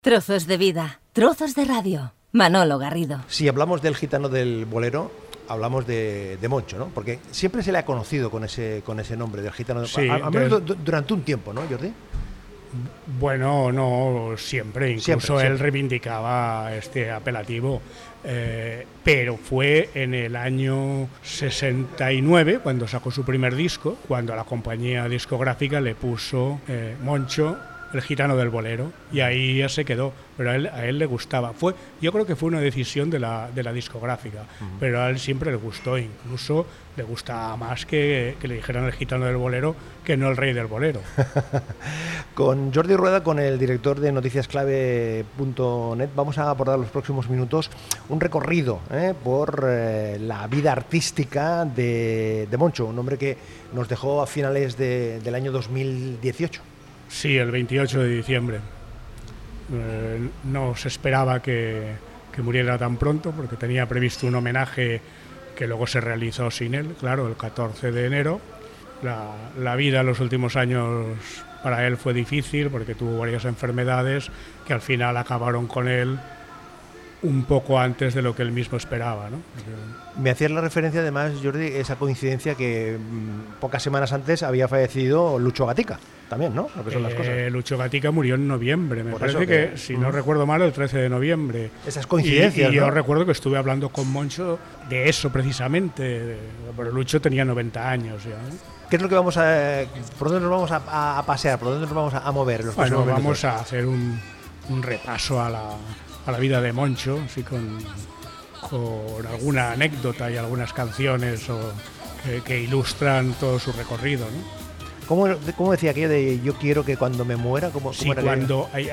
Trozos de vida, trozos de radio. Manolo Garrido. Si hablamos del gitano del bolero, hablamos de, Moncho, ¿no? Porque siempre se le ha conocido con ese, con ese nombre del gitano del a, menos durante un tiempo, ¿no, Jordi? Bueno, no siempre, incluso él reivindicaba este apelativo, eh, pero fue en el año 69 cuando sacó su primer disco, cuando la compañía discográfica le puso eh, Moncho el gitano del bolero, y ahí ya se quedó, pero a él, a él le gustaba. Fue, yo creo que fue una decisión de la, de la discográfica, pero a él siempre le gustó, incluso le gustaba más que, que, le dijeran el gitano del bolero que no el rey del bolero. con Jordi Rueda, con el director de noticiasclave.net, vamos a abordar los próximos minutos un recorrido ¿eh? por eh, la vida artística de, de, Moncho, un hombre que nos dejó a finales de, del año 2018. Sí, el 28 de diciembre. Eh, no se esperaba que, muriera tan pronto porque tenía previsto un homenaje que luego se realizó sin él, claro, el 14 de enero. La, la vida en los últimos años para él fue difícil porque tuvo varias enfermedades que al final acabaron con él un poco antes de lo que él mismo esperaba. ¿no? Me hacías la referencia además, Jordi, esa coincidencia que mm, pocas semanas antes había fallecido Lucho Gatica, también, ¿no? Lo que son las cosas. Eh, Lucho Gatica murió en noviembre, me parece que, si no recuerdo mal, el 13 de noviembre. Esas coincidencias. Y, yo recuerdo que estuve hablando con Moncho de eso precisamente, pero Lucho tenía 90 años ya. ¿Qué es lo que vamos a. ¿Por dónde nos vamos a, pasear? ¿Por dónde nos vamos a, mover? Los bueno, vamos a hacer un, un repaso a la a la vida de Moncho, así con, con alguna anécdota y algunas canciones que, ilustran todo su recorrido. ¿no? ¿Cómo, decía aquello de yo quiero que cuando me muera? ¿cómo, sí, cuando hay,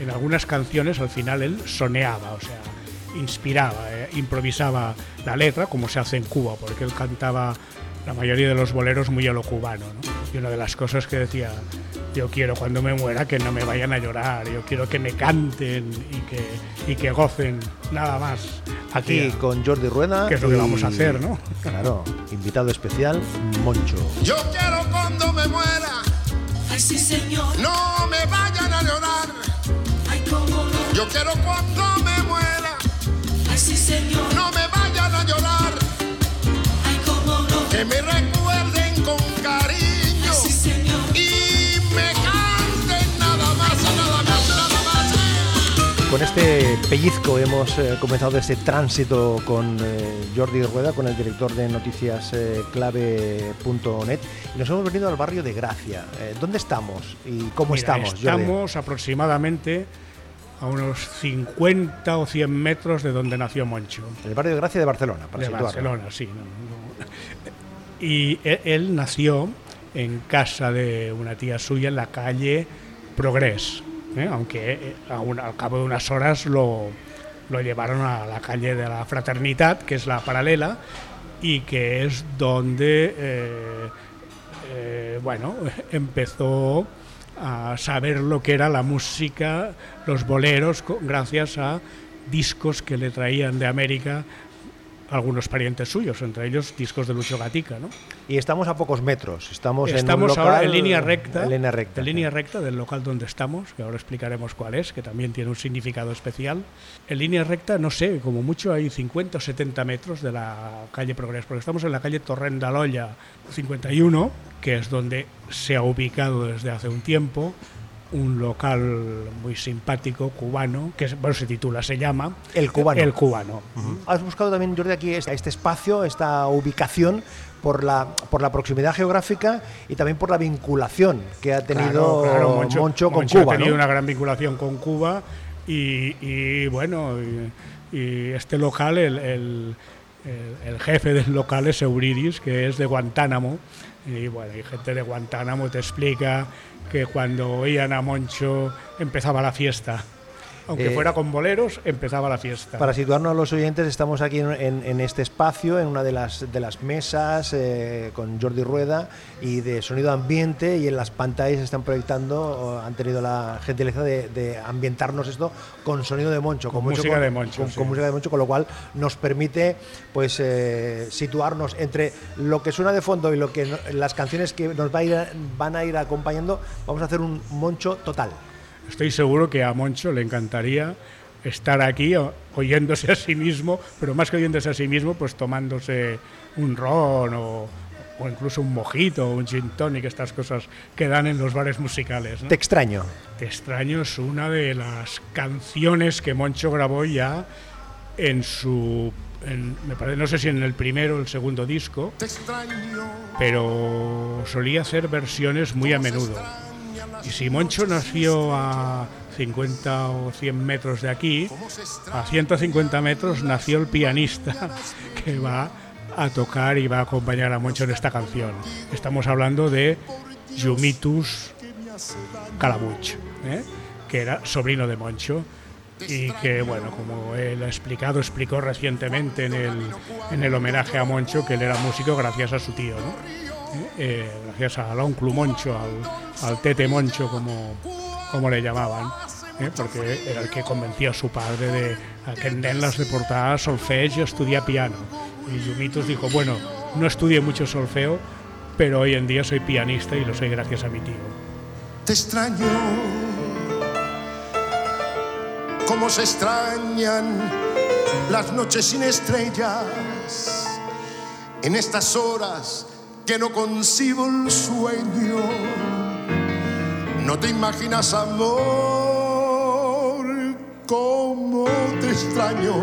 en algunas canciones al final él soneaba, o sea, inspiraba, eh, improvisaba la letra, como se hace en Cuba, porque él cantaba la mayoría de los boleros muy a lo cubano. ¿no? Y una de las cosas que decía, yo quiero cuando me muera que no me vayan a llorar, yo quiero que me canten y que, y que gocen, nada más. Aquí con Jordi Rueda. Que es lo que vamos a hacer, ¿no? Claro, invitado especial, Moncho. Yo quiero cuando me muera. Ay, sí, señor. No me vayan a llorar. Ay, cómo no. Yo quiero cuando me muera. Ay, sí, señor. Con este pellizco hemos eh, comenzado este tránsito con eh, Jordi Rueda, con el director de noticiasclave.net y nos hemos venido al barrio de Gracia. Eh, ¿Dónde estamos y cómo estamos? Estamos aproximadamente a unos 50 o 100 metros de donde nació Moncho. El barrio de Gracia de Barcelona, para De Barcelona, sí. Y e, él nació en casa de una tía suya en la calle Progrés ¿eh? aunque eh, al cabo de unas horas lo, lo llevaron a la calle de la Fraternidad, que es la paralela, y que es donde, eh, bueno, empezó a saber lo que era la música, los boleros, gracias a discos que le traían de América algunos parientes suyos, entre ellos discos de Lucio Gatica. ¿no? Y estamos a pocos metros, estamos, en un local, ahora en línea recta, en línea recta, en línea recta del local donde estamos, que ahora explicaremos cuál es, que también tiene un significado especial. En línea recta, no sé, como mucho hay 50 o 70 metros de la calle Progreso, porque estamos en la calle Torrendaloya 51, que es donde se ha ubicado desde hace un tiempo un local muy simpático cubano que bueno, se titula se llama el cubano. El cubano. Has buscado también Jordi aquí este, este espacio esta ubicación por la por la proximidad geográfica y también por la vinculación que ha tenido Moncho, con Cuba ha tenido una gran vinculación con Cuba y, bueno y, este local el, el, el, jefe del local es Euridis que es de Guantánamo. Y bueno, y gente de Guantánamo te explica que cuando oían a Moncho empezaba la fiesta aunque eh, fuera con boleros, empezaba la fiesta. Para situarnos a los oyentes, estamos aquí en, este espacio, en una de las, de las mesas, eh, con Jordi Rueda y de sonido ambiente, y en las pantallas están proyectando, han tenido la gentileza de, ambientarnos esto con sonido de Moncho, con, música de Moncho. Con, música de Moncho, con lo cual nos permite pues eh, situarnos entre lo que suena de fondo y lo que las canciones que nos va a ir, van a ir acompañando, vamos a hacer un Moncho total. Estoy seguro que a Moncho le encantaría estar aquí oyéndose a sí mismo, pero más que oyéndose a sí mismo, pues tomándose un ron o, o incluso un mojito o un gin tonic, estas cosas que dan en los bares musicales. ¿no? Te extraño. Te extraño es una de las canciones que Moncho grabó ya en su, en- me parece, no sé si en el primero o el segundo disco, Te extraño. pero solía hacer versiones muy a menudo. Y si Moncho nació a 50 o 100 metros de aquí, a 150 metros nació el pianista que va a tocar y va a acompañar a Moncho en esta canción. Estamos hablando de Yumitus Calabuch, ¿eh? que era sobrino de Moncho y que, bueno, como él ha explicado, explicó recientemente en el, en el homenaje a Moncho que él era músico gracias a su tío, ¿no? Eh, gracias al onclu Moncho, al, al tete Moncho, como, como le llamaban, ¿eh? porque era el que convenció a su padre de a que en nen las de portar a solfeig a estudiar piano. Y Yumitus dijo, bueno, no estudié mucho solfeo, pero hoy en día soy pianista y lo soy gracias a mi tío. Te extraño. Como se extrañan las noches sin estrellas. En estas horas que no concibo el sueño. No te imaginas, amor, cómo te extraño.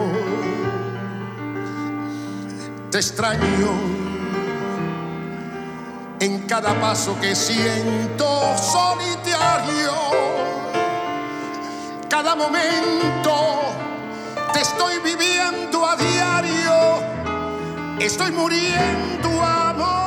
Te extraño en cada paso que siento solitario. Cada momento te estoy viviendo a diario. Estoy muriendo, amor,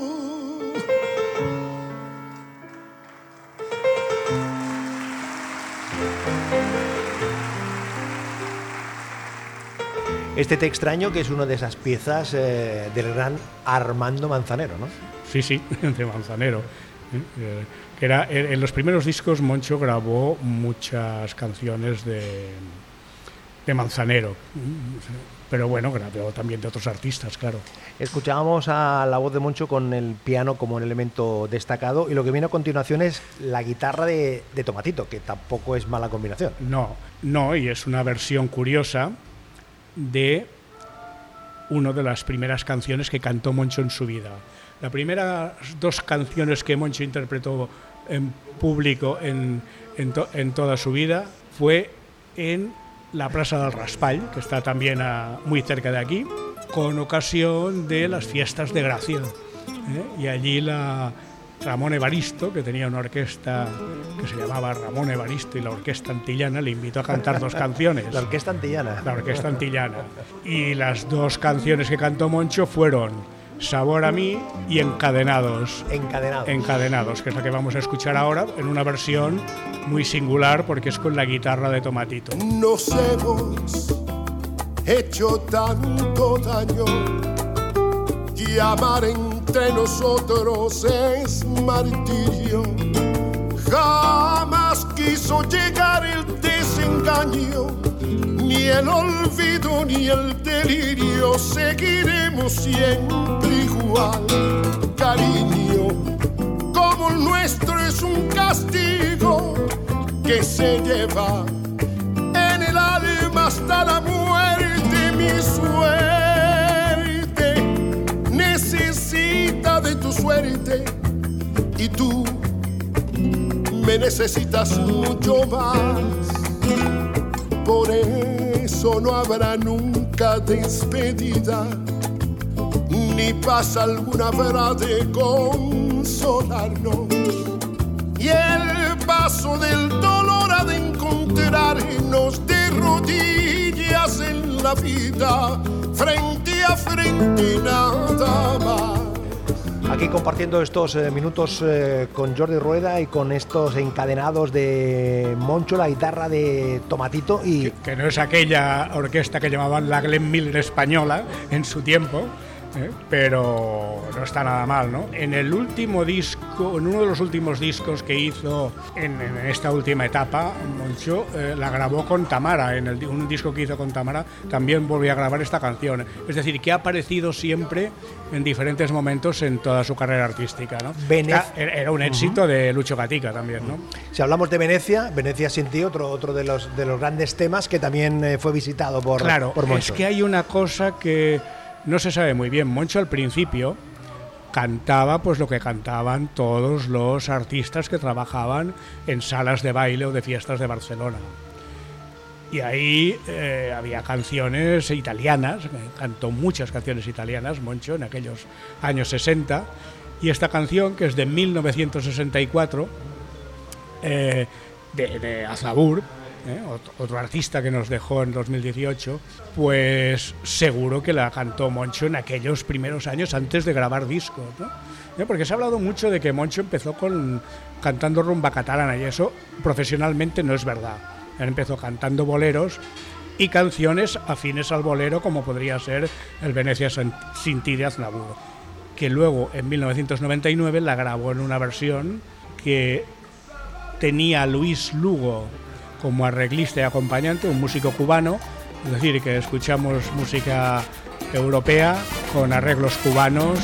Este te extraño que es una de esas piezas eh, del gran Armando Manzanero, ¿no? Sí, sí, de Manzanero. ¿eh? Eh, era, en los primeros discos Moncho grabó muchas canciones de, de Manzanero. Pero bueno, grabó también de otros artistas, claro. Escuchábamos a la voz de Moncho con el piano como un elemento destacado y lo que viene a continuación es la guitarra de, de Tomatito, que tampoco es mala combinación. No, no, y es una versión curiosa de una de las primeras canciones que cantó Moncho en su vida. Las primeras dos canciones que Moncho interpretó en público en, en, to- en toda su vida fue en la Plaza del Raspall, que está también a- muy cerca de aquí, con ocasión de las fiestas de Gracia. ¿eh? Y allí la Ramón Evaristo, que tenía una orquesta que se llamaba Ramón Evaristo y la Orquesta Antillana, le invitó a cantar dos canciones. La orquesta antillana. La Orquesta Antillana. Y las dos canciones que cantó Moncho fueron Sabor a mí y Encadenados. Encadenado. Encadenados, que es la que vamos a escuchar ahora en una versión muy singular porque es con la guitarra de Tomatito. Nos hemos hecho tanto daño que amar entre nosotros es martirio. Jamás quiso llegar el desengaño, ni el olvido ni el delirio. Seguiremos siempre igual, cariño, como el nuestro es un castigo que se lleva en el alma hasta la muerte, mi suerte suerte y tú me necesitas mucho más. Por eso no habrá nunca despedida, ni paz alguna habrá de consolarnos. Y el paso del dolor ha de encontrarnos de rodillas en la vida, frente a frente nada más. Aquí compartiendo estos eh, minutos eh, con Jordi Rueda y con estos encadenados de Moncho, la guitarra de Tomatito y... Que, que no es aquella orquesta que llamaban la Glenn Miller española en su tiempo, ¿eh? pero no está nada mal, ¿no? En el último disco, en uno de los últimos discos que hizo en, en esta última etapa, Moncho eh, la grabó con Tamara, en el, un disco que hizo con Tamara también volvió a grabar esta canción. Es decir, que ha aparecido siempre en diferentes momentos en toda su carrera artística, ¿no? Venez- Era, era un éxito de Lucho Gatica también, ¿no? Si hablamos de Venecia, Venecia sin ti, otro, otro de, los, de los grandes temas que también eh, fue visitado por, Claro, por Moncho. es que hay una cosa que no se sabe muy bien. Moncho al principio cantaba pues lo que cantaban todos los artistas que trabajaban en salas de baile o de fiestas de Barcelona. Y ahí eh, había canciones italianas, eh, cantó muchas canciones italianas, Moncho, en aquellos años 60. Y esta canción, que es de 1964, eh, de, de Aznavour, ¿eh? Ot- otro artista que nos dejó en 2018, pues seguro que la cantó Moncho en aquellos primeros años antes de grabar discos, ¿no? ¿Eh? Porque se ha hablado mucho de que Moncho empezó con cantando rumba catalana y eso profesionalmente no es verdad. Él empezó cantando boleros y canciones afines al bolero como podría ser el Venecia sin ti de Aznavour, que luego en 1999 la grabó en una versión que tenía Luis Lugo como arreglista y acompañante, un músico cubano, es decir, que escuchamos música europea con arreglos cubanos.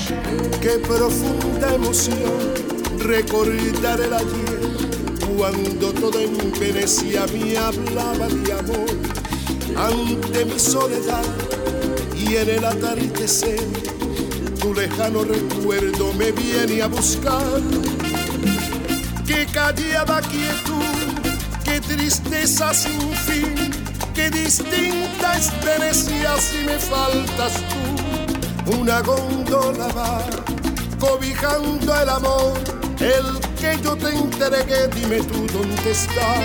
Qué profunda emoción recordar el ayer cuando todo en Venecia me hablaba de amor ante mi soledad y en el atardecer tu lejano recuerdo me viene a buscar. Qué callada quietud, qué tristeza sin fin, qué distinta es si me faltas tú. Una góndola va cobijando el amor, el que yo te entregué, dime tú dónde está.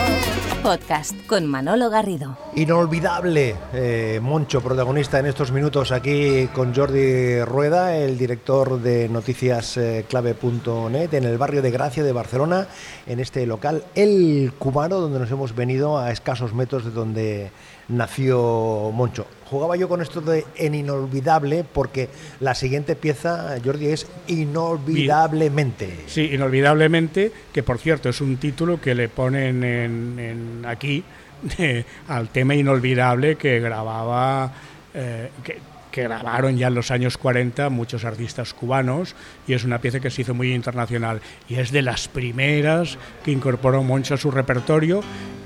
Podcast con Manolo Garrido. Inolvidable, eh, Moncho, protagonista en estos minutos aquí con Jordi Rueda, el director de noticiasclave.net en el barrio de Gracia de Barcelona, en este local El Cubano, donde nos hemos venido a escasos metros de donde nació Moncho. Jugaba yo con esto de en inolvidable porque la siguiente pieza, Jordi, es inolvidablemente. Sí, inolvidablemente, que por cierto es un título que le ponen en, aquí eh, al tema inolvidable que grababa, eh, que, que grabaron ya en los años 40 muchos artistas cubanos y es una pieza que se hizo muy internacional y es de las primeras que incorporó Moncho a su repertorio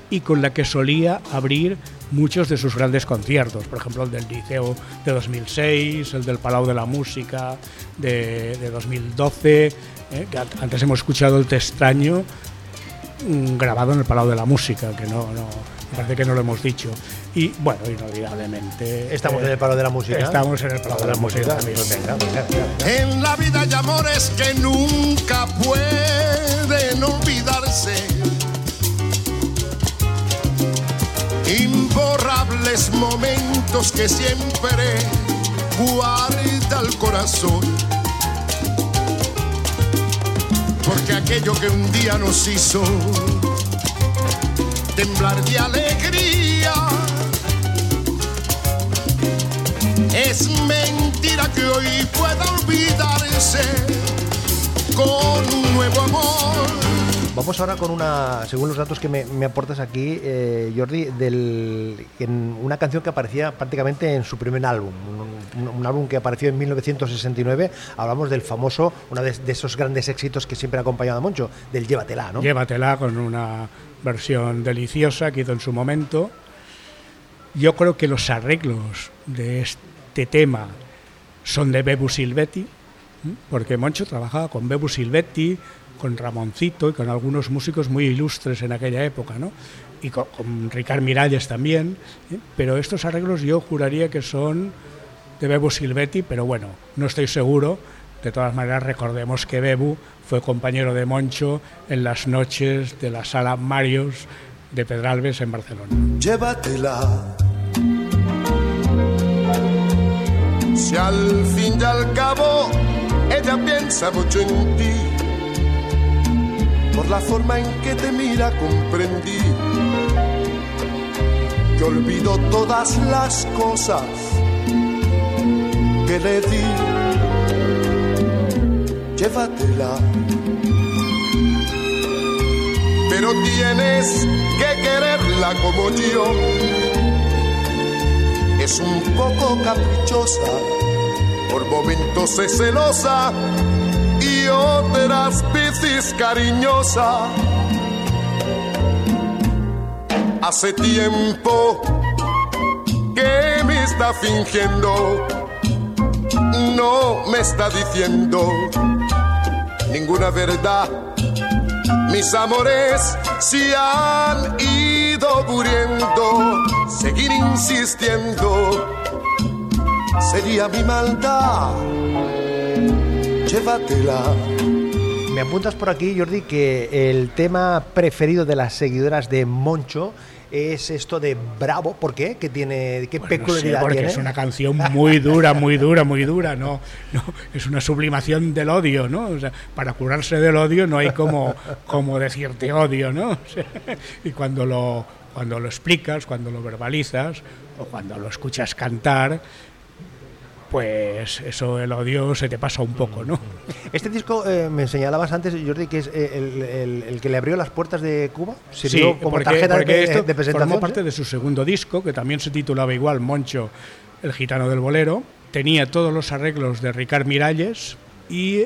y con la que solía abrir muchos de sus grandes conciertos, por ejemplo el del Liceo de 2006, el del Palau de la Música de, de 2012, eh, que an- antes hemos escuchado el Te extraño mm, grabado en el Palau de la Música, que no, no me parece que no lo hemos dicho. Y bueno, inolvidablemente. Estamos eh, en el palo de la música. Estamos en el Palau de la Música. En la vida hay amores que nunca pueden olvidarse. Imborrables momentos que siempre guarda el corazón. Porque aquello que un día nos hizo temblar de alegría es mentira que hoy pueda olvidarse con un nuevo amor. Vamos ahora con una, según los datos que me, aportas aquí, eh, Jordi, del, en una canción que aparecía prácticamente en su primer álbum, un, álbum que apareció en 1969. Hablamos del famoso, uno de, de esos grandes éxitos que siempre ha acompañado a Moncho, del Llévatela, ¿no? Llévatela con una versión deliciosa que hizo en su momento. Yo creo que los arreglos de este tema son de Bebu Silvetti, porque Moncho trabajaba con Bebu Silvetti, con Ramoncito y con algunos músicos muy ilustres en aquella época, ¿no? Y con, con Ricard Miralles también, ¿eh? pero estos arreglos yo juraría que son de Bebu Silvetti, pero bueno, no estoy seguro. De todas maneras, recordemos que Bebu fue compañero de Moncho en las noches de la sala Marios de Pedralbes en Barcelona. Llévatela. Si al fin y al cabo ella piensa mucho en ti. Por la forma en que te mira comprendí que olvido todas las cosas que le di. Llévatela. Pero tienes que quererla como yo. Es un poco caprichosa, por momentos es celosa otras veces cariñosa. Hace tiempo que me está fingiendo, no me está diciendo ninguna verdad. Mis amores se han ido muriendo, seguir insistiendo sería mi maldad. Llévatela. Me apuntas por aquí, Jordi, que el tema preferido de las seguidoras de Moncho es esto de Bravo. ¿Por qué? ¿Qué tiene, qué Pues no sé, peculiaridad porque tiene? es una canción muy dura, muy dura, muy dura, ¿no? no es una sublimación del odio, ¿no? O sea, para curarse del odio no hay como, como decirte odio, ¿no? O sea, y cuando lo, cuando lo explicas, cuando lo verbalizas o cuando lo escuchas cantar, pues eso, el odio se te pasa un poco, ¿no? Este disco eh, me señalabas antes, Jordi, que es eh, el, el- el que le abrió las puertas de Cuba. Sí, Sirvió como porque, tarjeta porque de, esto de presentación. formó parte ¿sí? de su segundo disco, que también se titulaba igual Moncho, el gitano del bolero. Tenía todos los arreglos de Ricard Miralles y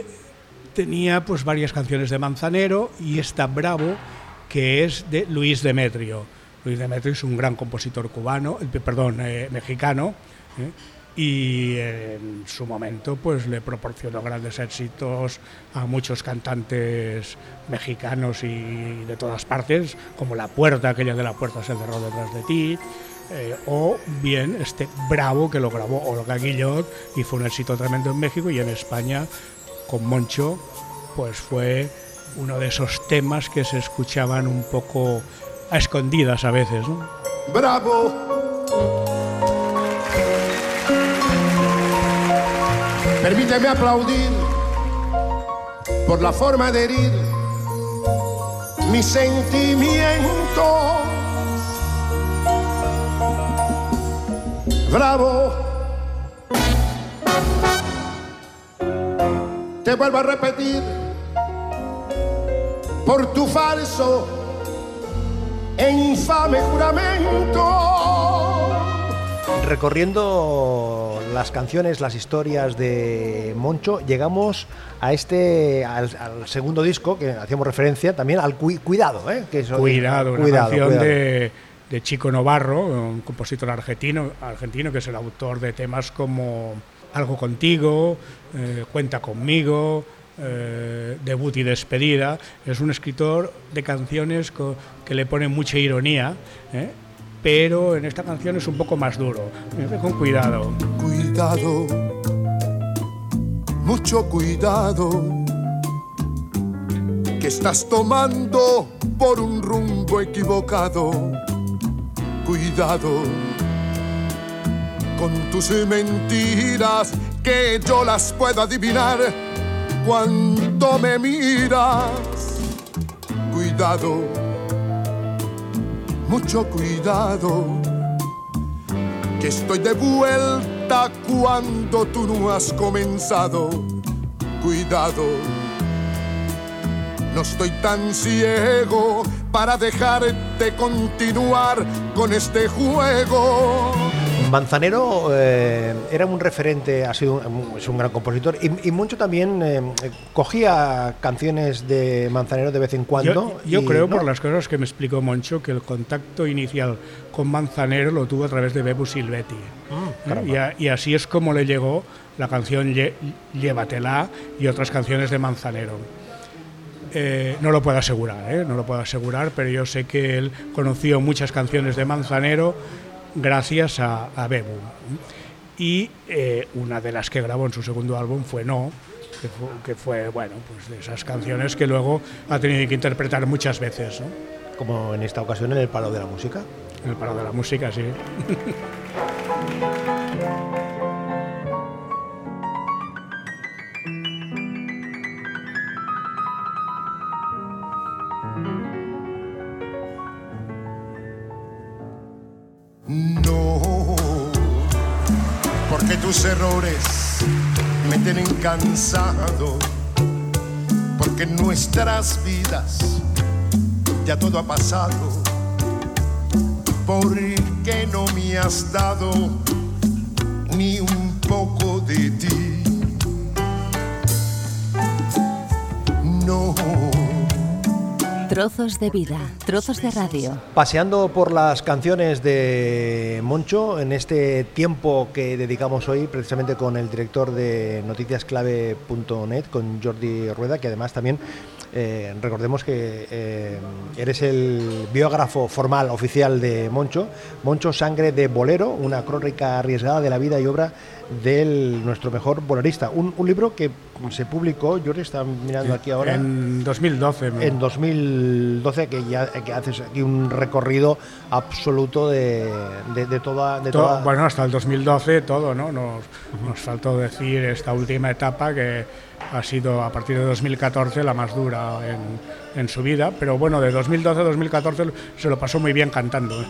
tenía pues varias canciones de Manzanero y esta Bravo, que es de Luis Demetrio. Luis Demetrio es un gran compositor cubano, eh, perdón, eh, mexicano. ¿eh? Y en su momento pues le proporcionó grandes éxitos a muchos cantantes mexicanos y de todas partes, como La Puerta, aquella de La Puerta se cerró detrás de ti, eh, o bien este Bravo que lo grabó Olga Guillot y fue un éxito tremendo en México y en España con Moncho pues fue uno de esos temas que se escuchaban un poco a escondidas a veces. ¿no? Bravo. Permíteme aplaudir por la forma de herir mis sentimientos. Bravo. Te vuelvo a repetir por tu falso e infame juramento. Recorriendo las canciones, las historias de Moncho, llegamos a este, al, al segundo disco, que hacíamos referencia también al Cui- Cuidado, ¿eh? Que eso- Cuidado, una Cuidado, canción Cuidado. De, de Chico Novarro, un compositor argentino, argentino que es el autor de temas como Algo contigo, eh, Cuenta conmigo, eh, Debut y despedida. Es un escritor de canciones co- que le pone mucha ironía, ¿eh? pero en esta canción es un poco más duro. Con cuidado. Cuidado, mucho cuidado, que estás tomando por un rumbo equivocado. Cuidado con tus mentiras, que yo las puedo adivinar cuando me miras. Cuidado, mucho cuidado que estoy de vuelta cuando tú no has comenzado. Cuidado, no estoy tan ciego para dejarte continuar con este juego. Manzanero eh, era un referente, ha sido un, es un gran compositor y, y Moncho también eh, cogía canciones de Manzanero de vez en cuando. Yo, yo y, creo, ¿no? por las cosas que me explicó Moncho, que el contacto inicial con Manzanero lo tuvo a través de Bebu Silvetti. ¿eh? y, a- y así es como le llegó la canción Lle- Llévatela y otras canciones de Manzanero. Eh, no lo puedo asegurar, ¿eh? no lo puedo asegurar, pero yo sé que él conoció muchas canciones de Manzanero gracias a, a Bebu. Y eh, una de las que grabó en su segundo álbum fue No, que fue, que fue, bueno, pues de esas canciones que luego ha tenido que interpretar muchas veces, ¿no? Como en esta ocasión en el palo de la música. En el paro de la música, sí. tus errores me tienen cansado, porque en nuestras vidas ya todo ha pasado, porque no me has dado ni un poco de ti. Trozos de vida, trozos de radio. Paseando por las canciones de Moncho en este tiempo que dedicamos hoy precisamente con el director de noticiasclave.net, con Jordi Rueda, que además también eh, recordemos que eh, eres el biógrafo formal oficial de Moncho, Moncho Sangre de Bolero, una crónica arriesgada de la vida y obra de nuestro mejor bolerista. Un, un, libro que se publicó, yo está mirando aquí ahora. En 2012. En 2012, que ya que haces aquí un recorrido absoluto de, de, de toda, de todo, toda... Bueno, hasta el 2012 todo, ¿no? Nos, nos faltó decir esta última etapa que ha sido a partir de 2014 la más dura en, su vida, pero bueno, de 2012 a 2014 se lo pasó muy bien cantando.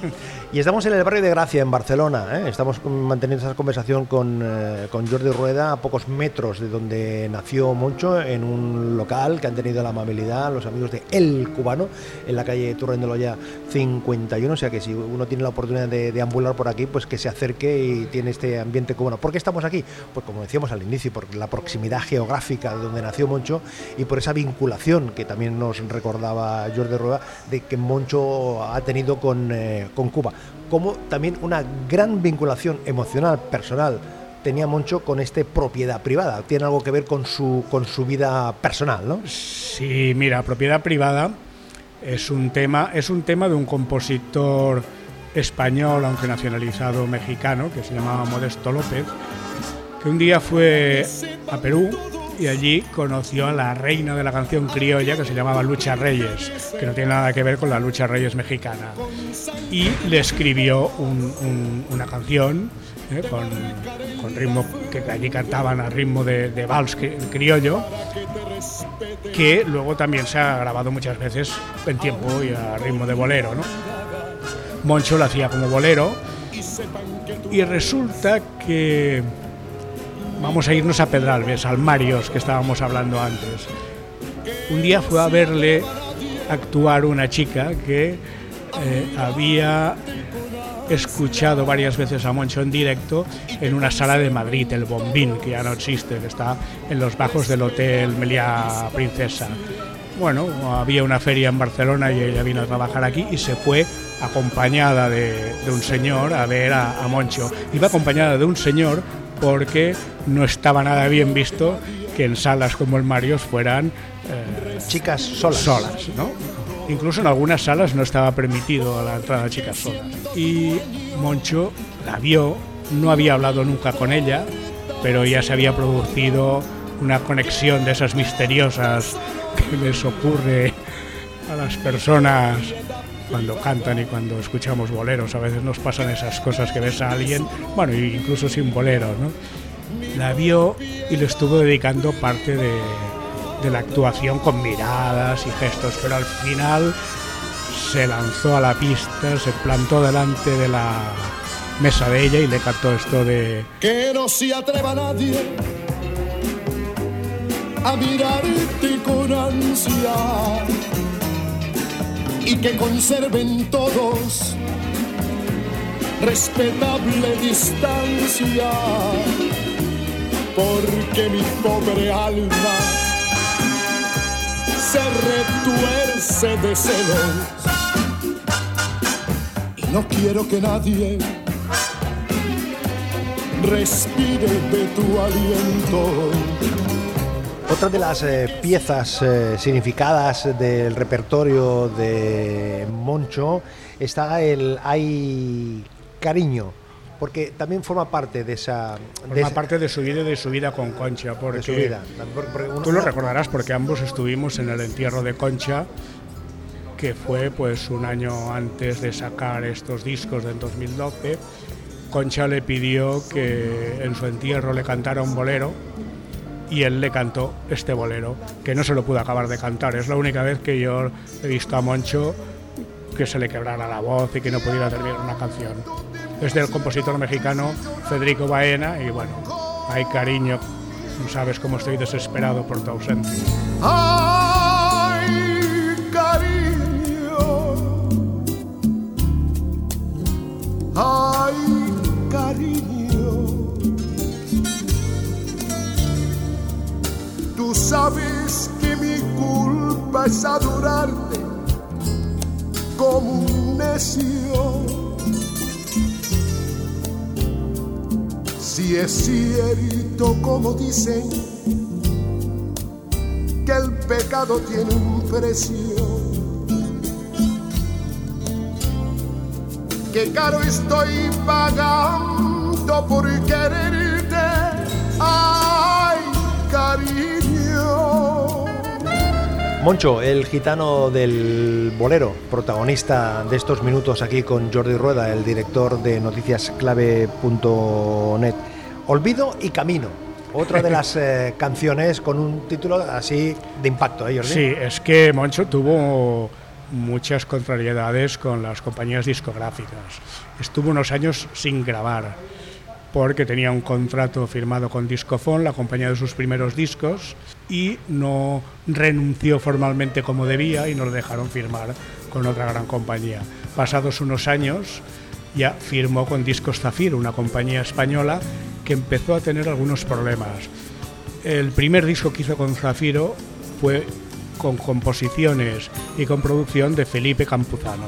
Y estamos en el barrio de Gracia, en Barcelona, ¿eh? estamos manteniendo esa conversación con, eh, con Jordi Rueda a pocos metros de donde nació Moncho, en un local que han tenido la amabilidad los amigos de El Cubano, en la calle Turren de Loya 51, o sea que si uno tiene la oportunidad de, de ambular por aquí, pues que se acerque y tiene este ambiente cubano. ¿Por qué estamos aquí? Pues como decíamos al inicio, por la proximidad geográfica de donde nació Moncho y por esa vinculación que también nos recordaba Jordi Rueda de que Moncho ha tenido con, eh, con Cuba, como también una gran vinculación emocional, personal, tenía Moncho con este propiedad privada. Tiene algo que ver con su, con su vida personal, ¿no? Sí, mira, propiedad privada es un tema, es un tema de un compositor español, aunque nacionalizado mexicano, que se llamaba Modesto López, que un día fue a Perú y allí conoció a la reina de la canción criolla que se llamaba Lucha Reyes, que no tiene nada que ver con la Lucha Reyes mexicana. Y le escribió un, un, una canción ¿eh? con, ritmo que allí cantaban a ritmo de, de vals criollo, que luego también se ha grabado muchas veces en tiempo y a ritmo de bolero. ¿no? Moncho lo hacía como bolero y resulta que vamos a irnos a Pedralbes, al Marios que estábamos hablando antes. Un día fue a verle actuar una chica que eh, había escuchado varias veces a Moncho en directo en una sala de Madrid, el Bombín, que ya no existe, que está en los bajos del Hotel Meliá Princesa. Bueno, había una feria en Barcelona y ella vino a trabajar aquí y se fue acompañada de, un señor a ver a Moncho. Iba acompañada de un señor porque no estaba nada bien visto que en salas como el Marios fueran eh, chicas solas. solas ¿no? Incluso en algunas salas no estaba permitido la entrada de chicas solas. Y Moncho la vio, no había hablado nunca con ella, pero ya se había producido una conexión de esas misteriosas que les ocurre a las personas cuando cantan y cuando escuchamos boleros. A veces nos pasan esas cosas que ves a alguien, bueno, incluso sin boleros, ¿no? La vio y le estuvo dedicando parte de, de la actuación con miradas y gestos, pero al final se lanzó a la pista, se plantó delante de la mesa de ella y le cantó esto de... Que no se atreva nadie a mirarte con ansia y que conserven todos respetable distancia, porque mi pobre alma se retuerce de celos y no quiero que nadie respire de tu aliento. Otra de las eh, piezas eh, significadas del repertorio de Moncho está el Hay cariño, porque también forma parte de esa... Forma de esa, parte de su vida y de su vida con Concha, porque de su vida. Porque uno, tú lo recordarás porque ambos estuvimos en el entierro de Concha, que fue pues un año antes de sacar estos discos del 2012. Concha le pidió que en su entierro le cantara un bolero y él le cantó este bolero, que no se lo pudo acabar de cantar. Es la única vez que yo he visto a Moncho que se le quebrara la voz y que no pudiera terminar una canción. es del compositor mexicano Federico Baena y bueno, hay cariño, no sabes cómo estoy desesperado por tu ausencia. Sabes que mi culpa es adorarte como un necio. Si es cierto como dicen que el pecado tiene un precio. Que caro estoy pagando por quererte. Ay, cariño. Moncho, el gitano del bolero, protagonista de estos minutos aquí con Jordi Rueda, el director de noticiasclave.net. Olvido y camino. Otra de las eh, canciones con un título así de impacto, ¿eh, Jordi? Sí, es que Moncho tuvo muchas contrariedades con las compañías discográficas. Estuvo unos años sin grabar porque tenía un contrato firmado con Discofon, la compañía de sus primeros discos, y no renunció formalmente como debía y no lo dejaron firmar con otra gran compañía. Pasados unos años ya firmó con Discos Zafir, una compañía española que empezó a tener algunos problemas. El primer disco que hizo con Zafiro fue con composiciones y con producción de Felipe Campuzano.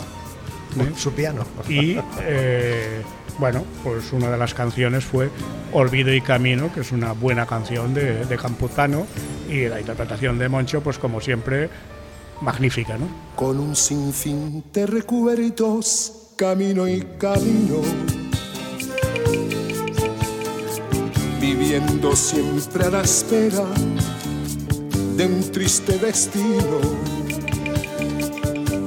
¿eh? Su piano. Y eh, bueno, pues una de las canciones fue Olvido y Camino, que es una buena canción de, de Campuzano, y la interpretación de Moncho, pues como siempre, magnífica, ¿no? Con un sinfín de recuerdos, camino y camino. Viviendo siempre a la espera de un triste destino.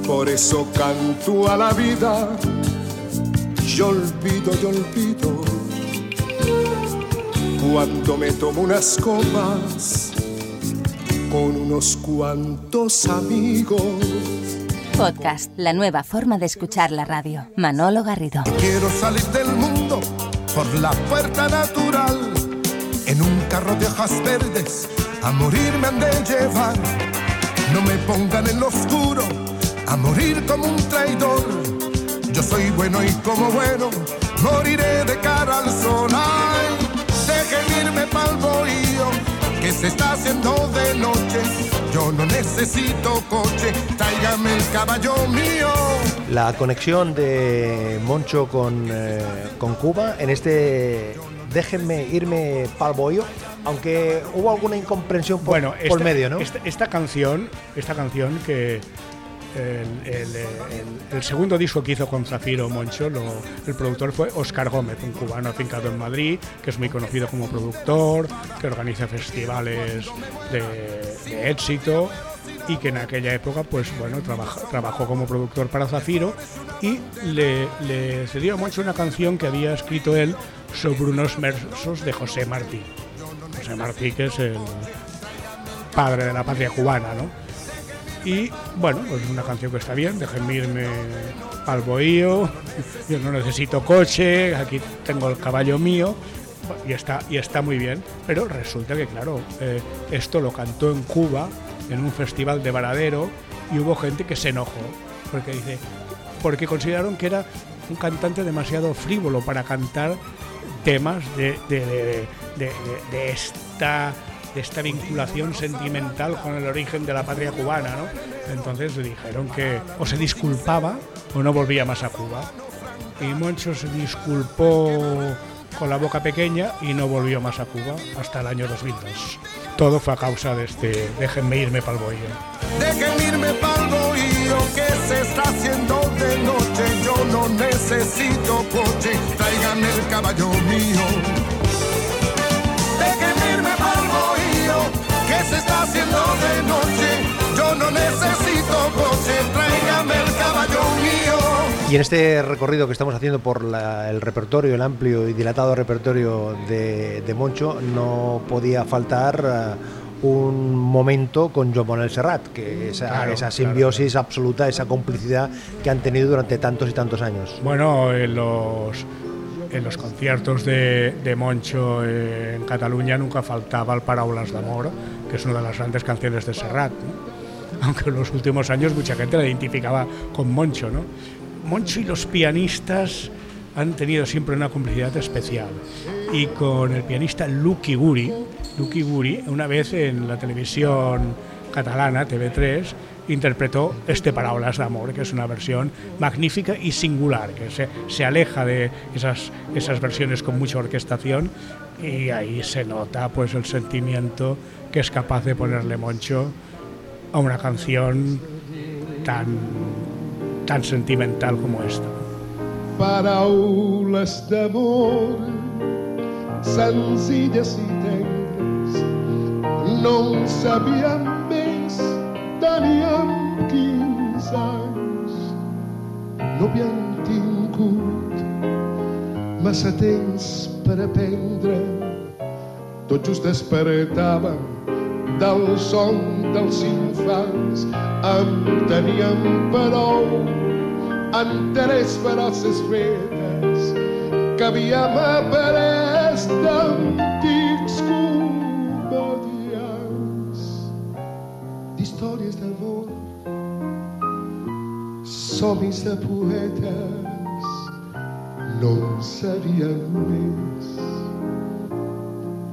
Por eso canto a la vida, yo olvido, yo olvido. Cuando me tomo unas copas con unos cuantos amigos. Podcast, la nueva forma de escuchar la radio. Manolo Garrido. Quiero salir del mundo por la puerta natural. En un carro de hojas verdes, a morir me han de llevar. No me pongan en lo oscuro, a morir como un traidor. Yo soy bueno y como bueno, moriré de cara al sol. Ay, dejen irme pa'l bohío, que se está haciendo de noche. Yo no necesito coche, tráigame el caballo mío. La conexión de Moncho con, eh, con Cuba en este Déjenme irme pa'l bollo, aunque hubo alguna incomprensión por, bueno, por medio, ¿no? Esta, esta canción, esta canción que el, segundo disco que hizo con Zafiro Moncho, el productor fue Oscar Gómez, un cubano afincado en Madrid, que es muy conocido como productor, que organiza festivales de, de éxito y que en aquella época, pues bueno, trabaja- trabajó como productor para Zafiro y le, le cedió a Moncho una canción que había escrito él sobre unos versos de José Martí. José Martí, que es el padre de la patria cubana, ¿no? Y bueno, pues una canción que está bien, déjenme irme al bohío, yo no necesito coche, aquí tengo el caballo mío, y está, y está muy bien, pero resulta que claro, eh, esto lo cantó en Cuba, en un festival de Varadero, y hubo gente que se enojó, porque dice, porque consideraron que era un cantante demasiado frívolo para cantar temas de, de- de- esta esta vinculación sentimental con el origen de la patria cubana, ¿no? Entonces le dijeron que o se disculpaba o no volvía más a Cuba. Y Moncho se disculpó con la boca pequeña y no volvió más a Cuba hasta el año 2002. Todo fue a causa de este déjenme irme pa'l bohío. Dejen irme pa'l bohío que se está haciendo de noche. Yo no necesito coche, tráigame el caballo mío. Se está haciendo de noche. Yo no necesito coche, tráigame el caballo mío. Y en este recorrido que estamos haciendo por la- el repertorio, el amplio y dilatado repertorio de, de Moncho, no podía faltar eh, un momento con Joan Manuel Serrat, que esa, Claro, esa claro, simbiosis absoluta, esa complicidad que han tenido durante tantos y tantos años. Bueno, en los, en los conciertos de, de Moncho en Cataluña nunca faltaba el Paraulas d'Amor, que es una de las grandes canciones de Serrat. Aunque en los últimos años mucha gente la identificaba con Moncho. ¿no? Moncho y los pianistas han tenido siempre una complicidad especial. Y con el pianista Lucky Guri, Lucky Guri, una vez en la televisión catalana, TV3, interpretó este Parábolas de Amor, que es una versión magnífica y singular, que se, se aleja de esas, esas versiones con mucha orquestación y ahí se nota pues el sentimiento que es capaz de ponerle Moncho a una canción tan, tan sentimental como esta. Paraules d'amor senzilles i tendres no teníem 15 anys? No havíem tingut massa temps per aprendre. Tot just despertàvem del son dels infants. En teníem prou enteres feroces fetes que havíem après d'antics d'històries d'amor somnis de poetes no en sabíem més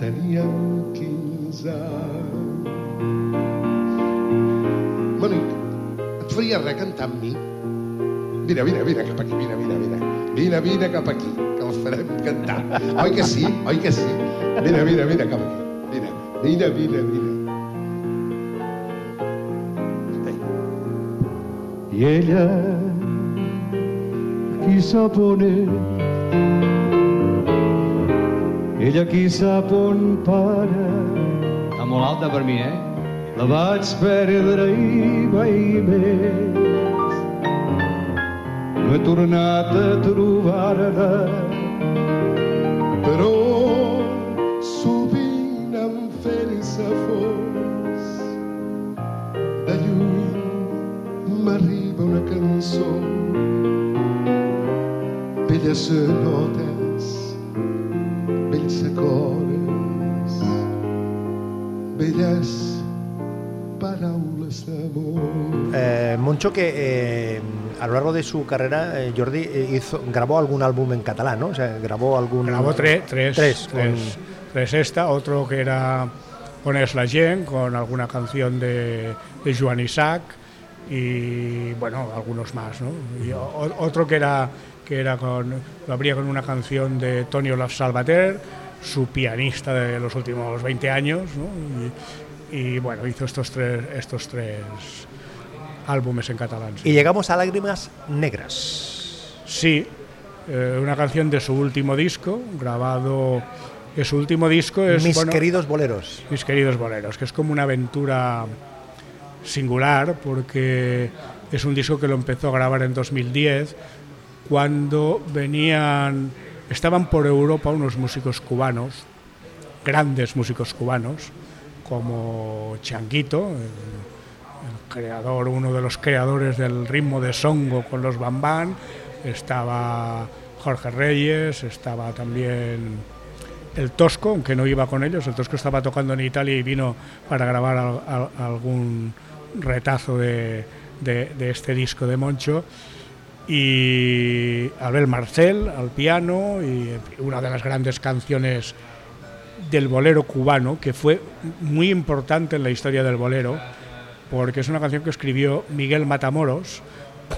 teníem 15 anys Mònic, et faria res cantar amb mi? Vine, vine, vine cap aquí, vine, vine, vine. Vine, vine cap aquí, que els farem cantar. Oi que sí? Oi que sí? Vine, vine, vine cap aquí. Vine, vine, vine, vine. I ella, qui sap on és, ella qui sap on para, Està molt alta per mi, eh? la vaig perdre i mai més. No he tornat a trobar-la, una cançó belles notes bells acords belles paraules d'amor Eh, Moncho que eh, a lo largo de su carrera, eh, Jordi eh, hizo, grabó algún álbum en catalán, ¿no? O sea, grabó algún... Grabó tres, tres, Tres, tres, con- tres esta, otro que era Pones la gent, con alguna canción de, de Joan Isaac y bueno, algunos más, ¿no? Y otro que era, que era con, lo abría con una canción de Tony Olaf Salvater, su pianista de los últimos 20 años, ¿no? Y, y, bueno, hizo estos tres, estos tres álbumes en catalán. sí. Y llegamos a Lágrimas Negras. Sí, eh, una canción de su último disco, grabado. Que su último disco es. Mis bueno, queridos boleros. Mis queridos boleros, que es como una aventura singular, porque es un disco que lo empezó a grabar en 2010, cuando venían. Estaban por Europa unos músicos cubanos, grandes músicos cubanos, como Changuito, el, creador, uno de los creadores del ritmo de songo con los bambán, estaba Jorge Reyes, estaba también el Tosco, aunque no iba con ellos, el Tosco estaba tocando en Italia y vino para grabar al- algún retazo de, de- este disco de Moncho. Y Abel Marcel al piano y una de las grandes canciones del bolero cubano, que fue muy importante en la historia del bolero, porque es una canción que escribió Miguel Matamoros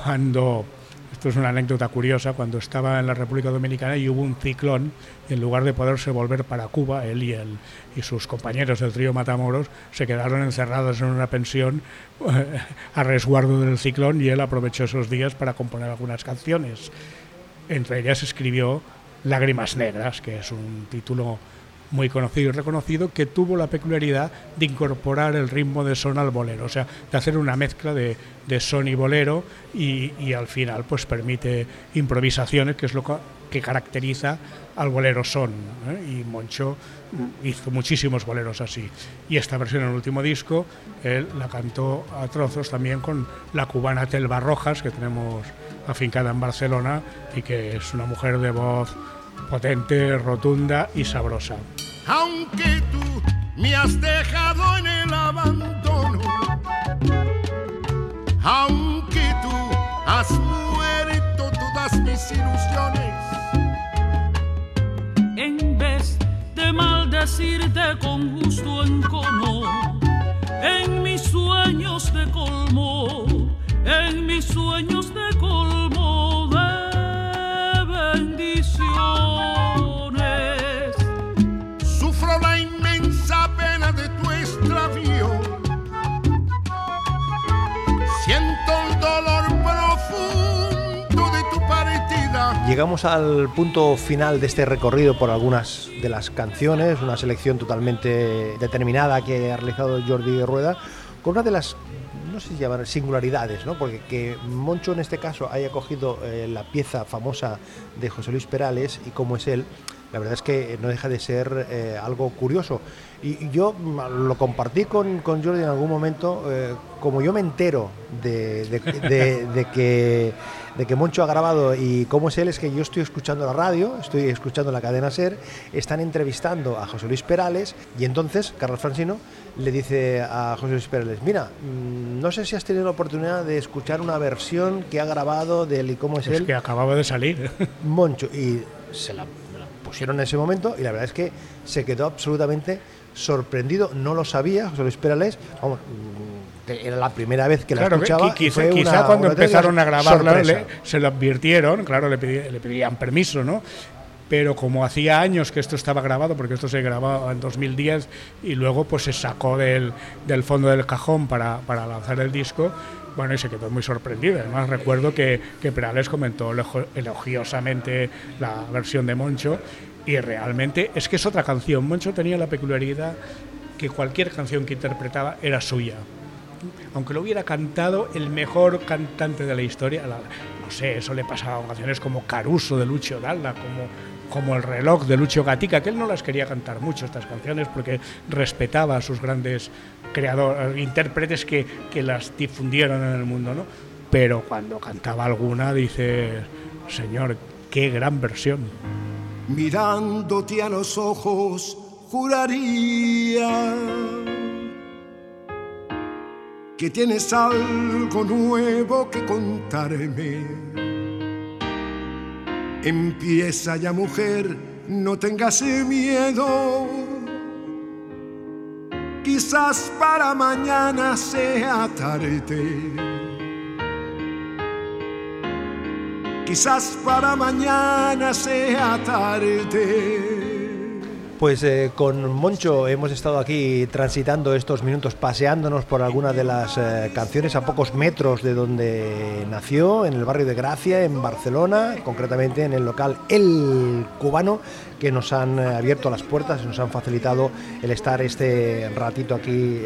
cuando, esto es una anécdota curiosa, cuando estaba en la República Dominicana y hubo un ciclón, y en lugar de poderse volver para Cuba, él y, él y sus compañeros del trío Matamoros se quedaron encerrados en una pensión eh, a resguardo del ciclón y él aprovechó esos días para componer algunas canciones. Entre ellas escribió Lágrimas Negras, que es un título muy conocido y reconocido, que tuvo la peculiaridad de incorporar el ritmo de son al bolero, o sea, de hacer una mezcla de, son y bolero y, al final pues permite improvisaciones, que es lo que caracteriza al bolero son. ¿eh? Y Moncho hizo muchísimos boleros así. Y esta versión en el último disco, él la cantó a trozos también con la cubana Telva Rojas, que tenemos afincada en Barcelona y que es una mujer de voz potente, rotunda y sabrosa. Aunque tú me has dejado en el abandono, aunque tú has muerto todas mis ilusiones, en vez de maldecirte con gusto encono, en mis sueños de colmo, en mis sueños de colmo. De bendiciones. Llegamos al punto final de este recorrido por algunas de las canciones, una selección totalmente determinada que ha realizado Jordi Rueda, con una de las, no sé si llamar singularidades, ¿no? porque que Moncho en este caso haya cogido eh, la pieza famosa de José Luis Perales y cómo es él, la verdad es que no deja de ser eh, algo curioso. Y, yo lo compartí con, con Jordi en algún momento, eh, como yo me entero de, de- de- de que, de que Moncho ha grabado y cómo es él, es que yo estoy escuchando la radio, estoy escuchando la cadena SER, están entrevistando a José Luis Perales y entonces Carlos Francino le dice a José Luis Perales, mira, mm, no sé si has tenido la oportunidad de escuchar una versión que ha grabado de él y cómo es, Es él. que acababa de salir. Moncho y se la pusieron en ese momento y la verdad es que se quedó absolutamente sorprendido, no lo sabía José Luis Perales, vamos, mm, que era la primera vez que la Claro, que escuchaba. y quizá, una- cuando una empezaron a grabarla le- se lo advirtieron, claro, le, pedí- le pedían permiso, ¿no? Pero como hacía años que esto estaba grabado, porque esto se grababa en 2010 y luego pues se sacó del, del fondo del cajón para, para lanzar el disco, bueno, y se quedó muy sorprendido. Además recuerdo que, que Perales comentó elogiosamente la versión de Moncho y realmente es que es otra canción. Moncho tenía la peculiaridad que cualquier canción que interpretaba era suya aunque lo hubiera cantado el mejor cantante de la historia, la- no sé, eso le pasaba con canciones como Caruso de Lucio Dalla, como, como El reloj de Lucio Gatica, que él no las quería cantar mucho estas canciones porque respetaba a sus grandes creadores, intérpretes que, que las difundieron en el mundo, ¿no? Pero cuando cantaba alguna dice, señor, qué gran versión. Mirándote a los ojos, juraría que tienes algo nuevo que contarme. Empieza ya mujer, no tengas miedo. Quizás para mañana sea tarde. Quizás para mañana sea tarde. Pues eh, con Moncho hemos estado aquí transitando estos minutos, paseándonos por algunas de las eh, canciones a pocos metros de donde nació, en el barrio de Gracia, en Barcelona, concretamente en el local El Cubano, que nos han eh, abierto las puertas y nos han facilitado el estar este ratito aquí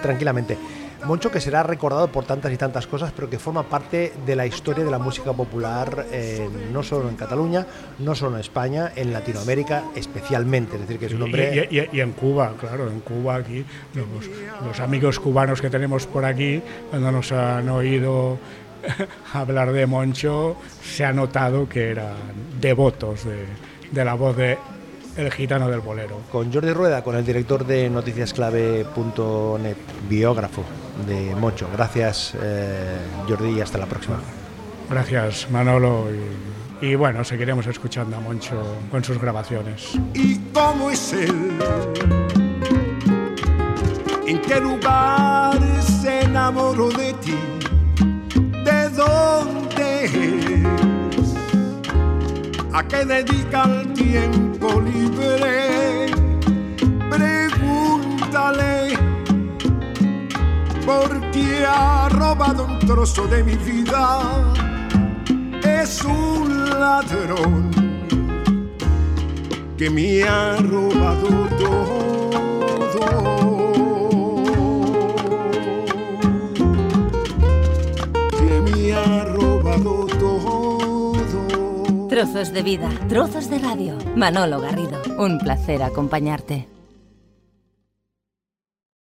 tranquilamente. Moncho que será recordado por tantas y tantas cosas, pero que forma parte de la historia de la música popular, eh, no solo en Cataluña, no solo en España, en Latinoamérica especialmente. Es decir, que es un Y- hombre... Y, y- y en Cuba, claro, en Cuba aquí, los, los amigos cubanos que tenemos por aquí, cuando nos han oído hablar de Moncho, se ha notado que eran devotos de, de la voz de El Gitano del Bolero. Con Jordi Rueda, con el director de noticiasclave.net, biógrafo de Moncho. Gracias, eh, Jordi, y hasta la próxima. Gracias, Manolo. Y, y bueno, seguiremos escuchando a Moncho con sus grabaciones. ¿Y cómo es él? ¿En qué lugar se enamoró de ti? ¿De dónde es? ¿A qué dedica el tiempo libre? Pregúntale porque ha robado un trozo de mi vida. Es un ladrón que me ha robado todo. Que me ha robado todo. Trozos de vida, trozos de radio. Manolo Garrido, un placer acompañarte.